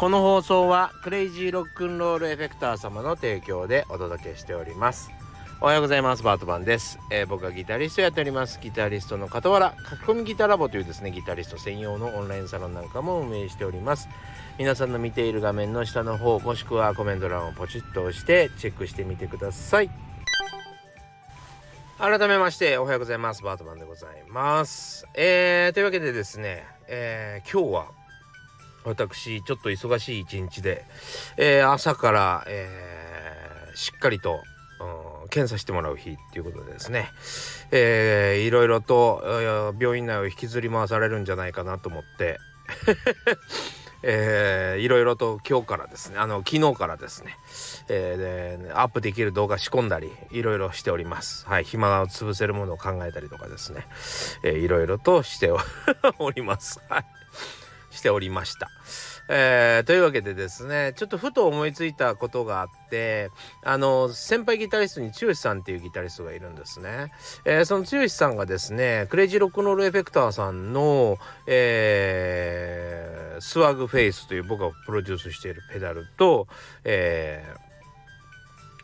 この放送はクレイジーロックンロールエフェクター様の提供でお届けしております。おはようございます。バートバンです、えー、僕はギタリストやっております。ギタリストの傍ら書き込みギタラボというですねギタリスト専用のオンラインサロンなんかも運営しております。皆さんの見ている画面の下の方もしくはコメント欄をポチッと押してチェックしてみてください。改めましておはようございます。バートマンでございます。えー、というわけでですね、えー、今日は私ちょっと忙しい一日で、えー、朝から、えー、しっかりと、うん、検査してもらう日っていうことでですね、えー、いろいろと病院内を引きずり回されるんじゃないかなと思って えー、いろいろと今日からですねあの昨日からですね、えー、でアップできる動画仕込んだりいろいろしております。はい暇を潰せるものを考えたりとかですね、えー、いろいろとしております。はい。しておりました。えー、というわけでですねちょっとふと思いついたことがあってあの先輩ギタリストに剛さんっていうギタリストがいるんですね、えー、その剛さんがですねクレイジーロックノールエフェクターさんの、えー、スワグフェイスという僕がプロデュースしているペダルと、えー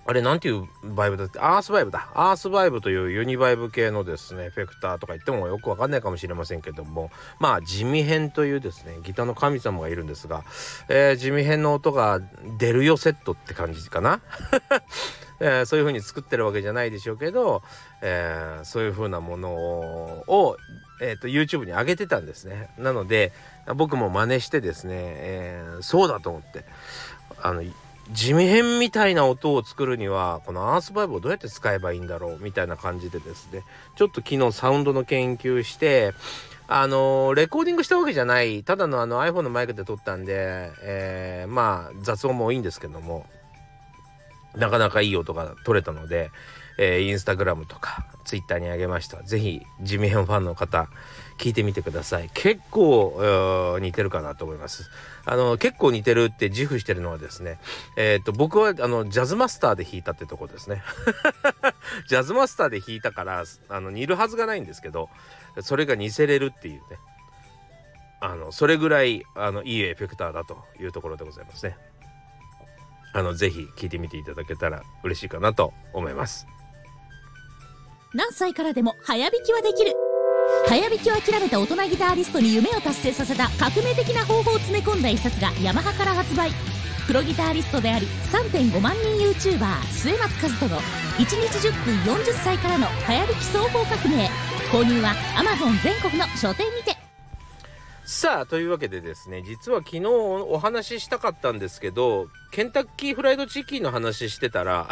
あれなんていうバイブだってアースバイブだ。アースバイブというユニバイブ系のですねエフェクターとか言ってもよくわかんないかもしれませんけども。まあ地味編というですねギターの神様がいるんですが、えー、地味編の音が出るよセットって感じかな、えー、そういう風に作ってるわけじゃないでしょうけど、えー、そういう風なものを、えーと、YouTube に上げてたんですね。なので僕も真似してですね、えー、そうだと思ってあの地味編みたいな音を作るにはこのアースバイブをどうやって使えばいいんだろうみたいな感じでですねちょっと昨日サウンドの研究してあの、レコーディングしたわけじゃないただのあの iPhone のマイクで撮ったんで、えー、まあ雑音もいいんですけどもなかなかいい音が取れたので、えー、インスタグラムとかツイッターにあげました。是非地味編ファンの方聞いてみてください。結構似てるかなと思います。あの結構似てるって自負してるのはですねえっ、ー、と僕はあのジャズマスターで弾いたってとこですね。ジャズマスターで弾いたからあの似るはずがないんですけどそれが似せれるっていうね。あのそれぐらいあのいいエフェクターだというところでございますね。あのぜひ聞いてみていただけたら嬉しいかなと思います。何歳からでも早弾きはできる。早弾きを諦めた大人ギタリストに夢を達成させた革命的な方法を詰め込んだ一冊がヤマハから発売。プロギタリストであり3.5万人 YouTuber 末松和人の1日10分40歳からの早弾き双方革命。購入は Amazon 全国の書店にて。さあというわけでですね実は昨日お話ししたかったんですけどケンタッキーフライドチキンの話してたら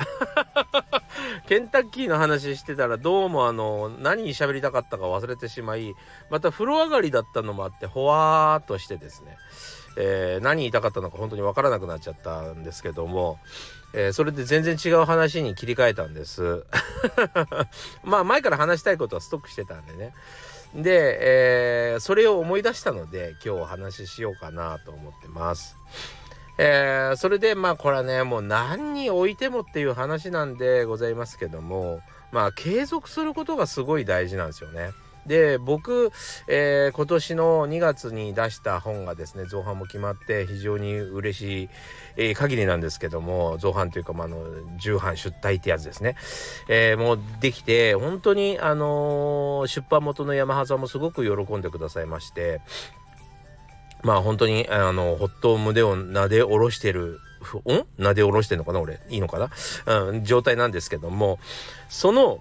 ケンタッキーの話してたらどうもあの何に喋りたかったか忘れてしまいまた風呂上がりだったのもあってほわーっとしてですね、えー、何言いたかったのか本当に分からなくなっちゃったんですけども、えー、それで全然違う話に切り替えたんです。まあ前から話したいことはストックしてたんでね。で、えー、それを思い出したので今日お話ししようかなと思ってます。えー、それでまあこれはねもう何においてもっていう話なんでございますけどもまあ継続することがすごい大事なんですよね。で僕、えー、今年の2月に出した本がですね造反も決まって非常に嬉しい、えー、限りなんですけども造反というか、まあ、の重版出題ってやつですね、えー、もうできて本当に、あの出版元の山葉さんもすごく喜んでくださいましてまあ本当にあのほっと胸をなで下ろしてるん？なで下ろしてんのかな俺。いいのかな、うん、状態なんですけどもその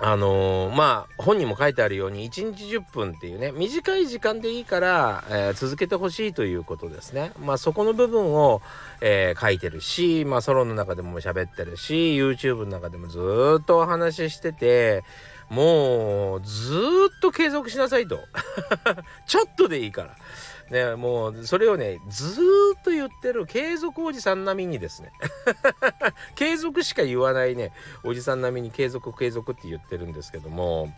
あのー、まあ本にも書いてあるように1日10分っていうね短い時間でいいから、えー、続けてほしいということですね。まあそこの部分を、えー、書いてるしまあソロの中でも喋ってるし YouTube の中でもずっとお話ししててもうずっと継続しなさいと。ちょっとでいいから。ね、もうそれをねずっと言ってる継続おじさん並みにですね。継続しか言わないねおじさん並みに継続継続って言ってるんですけども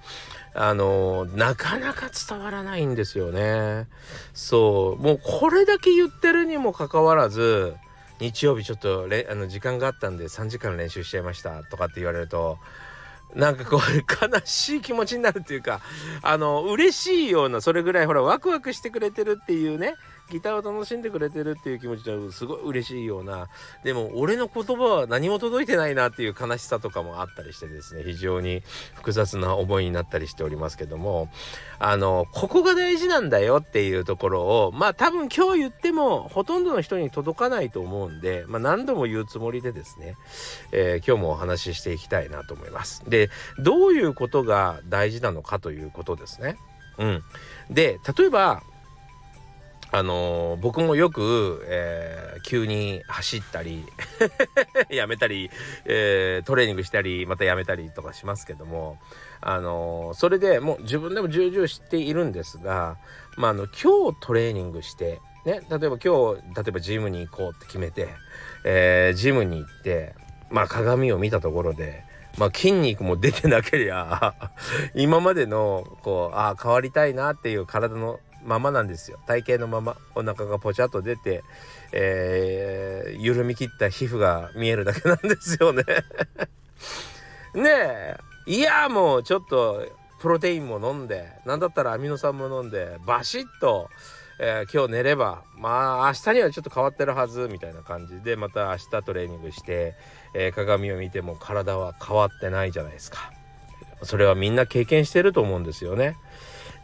あのなかなか伝わらないんですよね。そう。もうこれだけ言ってるにもかかわらず日曜日ちょっとあの時間があったんで3時間練習しちゃいましたとかって言われるとなんかこう悲しい気持ちになるっていうかあの嬉しいようなそれぐらいほらワクワクしてくれてるっていうねギターを楽しんでくれてるっていう気持ちはすごい嬉しいようなでも俺の言葉は何も届いてないなっていう悲しさとかもあったりしてですね非常に複雑な思いになったりしておりますけどもあのここが大事なんだよっていうところをまあ多分今日言ってもほとんどの人に届かないと思うんで、まあ、何度も言うつもりでですね、えー、今日もお話ししていきたいなと思います。でどういうことが大事なのかということですね。うん、で例えばあのー、僕もよく、えー、急に走ったり やめたり、えー、トレーニングしたりまたやめたりとかしますけども、あのそれでもう自分でも重々知っているんですが、まあ、あの今日トレーニングして、ね、例えば今日例えばジムに行こうって決めて、えジムに行って、まあ、鏡を見たところでまあ、筋肉も出てなけりゃ今までのこうああ変わりたいなっていう体のままなんですよ体型のままお腹がポチャッと出て、えー、緩み切った皮膚が見えるだけなんですよね ねえいやもうちょっとプロテインも飲んで何だったらアミノ酸も飲んでバシッと、えー、今日寝ればまあ明日にはちょっと変わってるはずみたいな感じでまた明日トレーニングして、えー、鏡を見ても体は変わってないじゃないですか。それはみんな経験してると思うんですよね。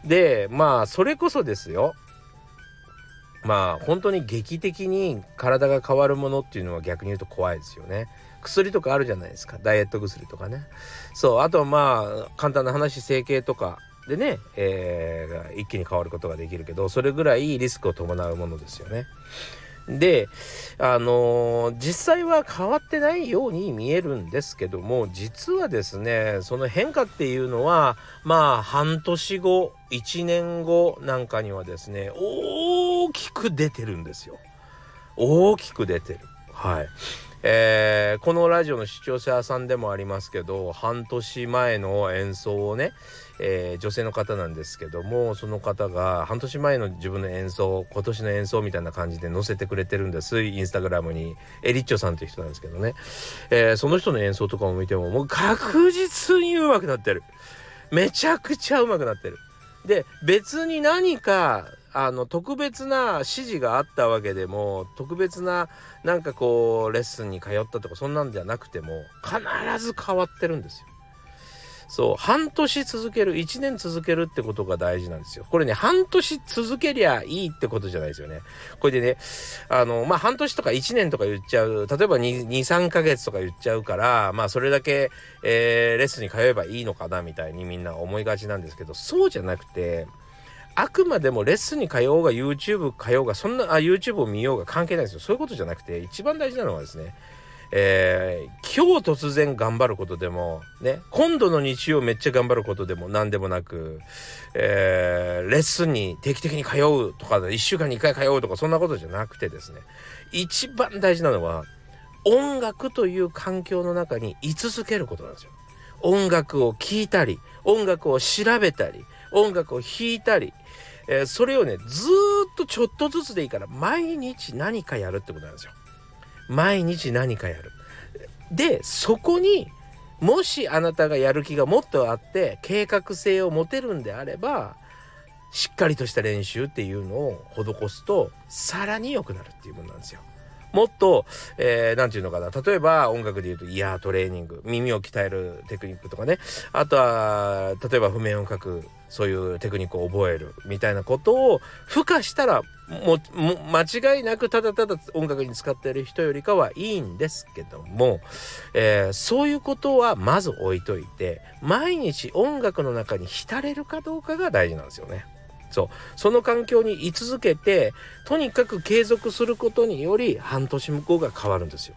でまあそれこそですよまあ本当に劇的に体が変わるものっていうのは逆に言うと怖いですよね。薬とかあるじゃないですかダイエット薬とかね。そうあとはまあ簡単な話整形とかでね、えー、一気に変わることができるけどそれぐらいリスクを伴うものですよね。であのー、実際は変わってないように見えるんですけども実はですねその変化っていうのはまあ半年後1年後なんかにはですね大きく出てるんですよ。大きく出てる。はい。えー、このラジオの視聴者さんでもありますけど半年前の演奏をね、えー、女性の方なんですけどもその方が半年前の自分の演奏今年の演奏みたいな感じで載せてくれてるんです。インスタグラムにエリッチョさんという人なんですけどね、えー、その人の演奏とかも見てももう確実に上手くなってる。めちゃくちゃ上手くなってる。で別に何かあの特別な指示があったわけでも特別ななんかこうレッスンに通ったとかそんなんじゃなくても必ず変わってるんですよ。そう半年続ける1年続けるってことが大事なんですよ。これね半年続けりゃいいってことじゃないですよね。これでねあのまあ半年とか1年とか言っちゃう例えば23ヶ月とか言っちゃうからまあそれだけ、えー、レッスンに通えばいいのかなみたいにみんな思いがちなんですけどそうじゃなくてあくまでもレッスンに通おうが YouTube 通おうがそんなあ YouTube を見ようが関係ないですよそういうことじゃなくて一番大事なのはですねえー、今日突然頑張ることでもね今度の日曜めっちゃ頑張ることでも何でもなく、えー、レッスンに定期的に通うとか1週間に1回通うとかそんなことじゃなくてですね一番大事なのは音楽という環境の中に居続けることなんですよ。音楽を聴いたり音楽を調べたり音楽を弾いたりえー、それをねずっとちょっとずつでいいから毎日何かやるってことなんですよ。毎日何かやる。でそこにもしあなたがやる気がもっとあって計画性を持てるんであればしっかりとした練習っていうのを施すとさらに良くなるっていうものなんですよ。もっと、えー、なんていうのかな。例えば音楽で言うとイヤートレーニング、耳を鍛えるテクニックとかね。あとは、例えば譜面を書く、そういうテクニックを覚えるみたいなことを付加したらもも間違いなくただただ音楽に使っている人よりかはいいんですけども、えー、そういうことはまず置いといて毎日音楽の中に浸れるかどうかが大事なんですよね。そうその環境に居続けてとにかく継続することにより半年向こうが変わるんですよ。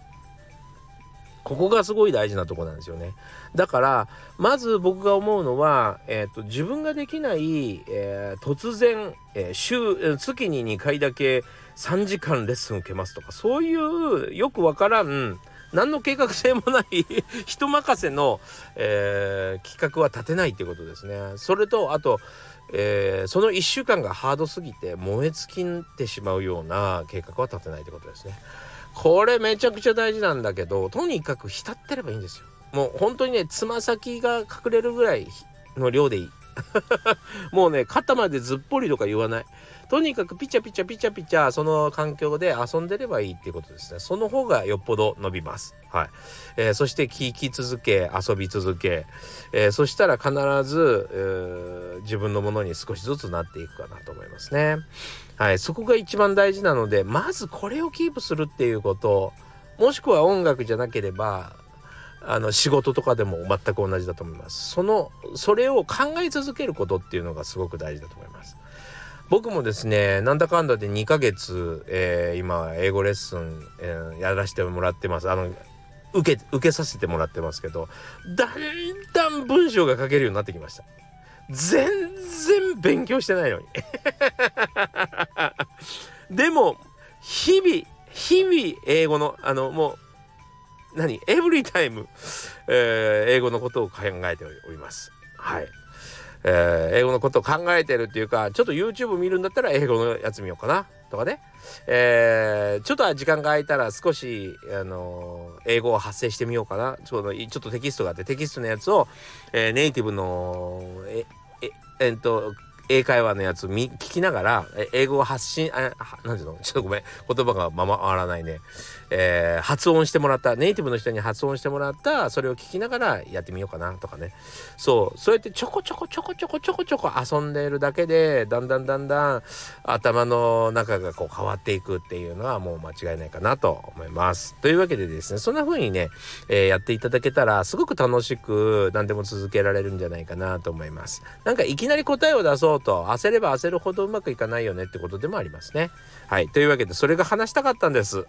ここがすごい大事なとこなんですよね。だからまず僕が思うのは、えーと、自分ができない、えー、突然、えー、週月に2回だけ3時間レッスン受けますとかそういうよくわからん何の計画性もない 人任せの、えー、企画は立てないってことですね。それとあとえー、その1週間がハードすぎて燃え尽きてしまうような計画は立てないってことですね。これめちゃくちゃ大事なんだけどとにかく浸ってればいいんですよ。もう本当にねつま先が隠れるぐらいの量でいい。もうね肩までずっぽりとか言わない。とにかくピチャピチャピチャピチャその環境で遊んでればいいっていうことですね。その方がよっぽど伸びます。はい、えー、そして聞き続け遊び続け、えー、そしたら必ず、えー、自分のものに少しずつなっていくかなと思いますね。はい。そこが一番大事なのでまずこれをキープするっていうこともしくは音楽じゃなければあの仕事とかでも全く同じだと思います。そのそれを考え続けることっていうのがすごく大事だと思います。僕もですねなんだかんだで2ヶ月、えー、今英語レッスン、えー、やらせてもらってます。あの受け受けさせてもらってますけどだんだん文章が書けるようになってきました。全然勉強してないのに。でも日々日々英語のあのもう何？エブリタイム、えー、英語のことを考えております。はい。えー、英語のことを考えてるっていうかちょっと YouTube 見るんだったら英語のやつ見ようかなとかね、えー、ちょっと時間が空いたら少し、あのー、英語を発声してみようかなちょっとちょっとテキストがあってテキストのやつを、えー、ネイティブのえええっと英会話のやつ聞きながら英語を発信あなんていうの？ちょっとごめん。言葉がまま回らないね。えー、発音してもらったネイティブの人に発音してもらったそれを聞きながらやってみようかなとかね。そう。そうやってちょこちょこちょこちょこちょこちょこ遊んでいるだけでだんだんだんだん頭の中がこう変わっていくっていうのはもう間違いないかなと思います。というわけでですねそんな風にね、えー、やっていただけたらすごく楽しく何でも続けられるんじゃないかなと思います。なんかいきなり答えを出そうと焦れば焦るほどうまくいかないよねってことでもありますね。はい。というわけで、それが話したかったんです。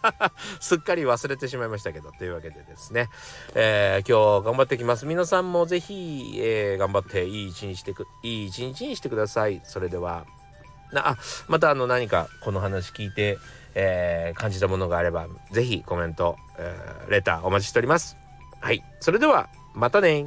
すっかり忘れてしまいましたけど。というわけでですね、えー、今日頑張ってきます。皆さんもぜひ、えー、頑張っていい一日してく、いい一日にしてください。それでは、な、あ、またあの何かこの話聞いて、えー、感じたものがあれば、ぜひコメント、えー、レターお待ちしております。はい。それでは、またね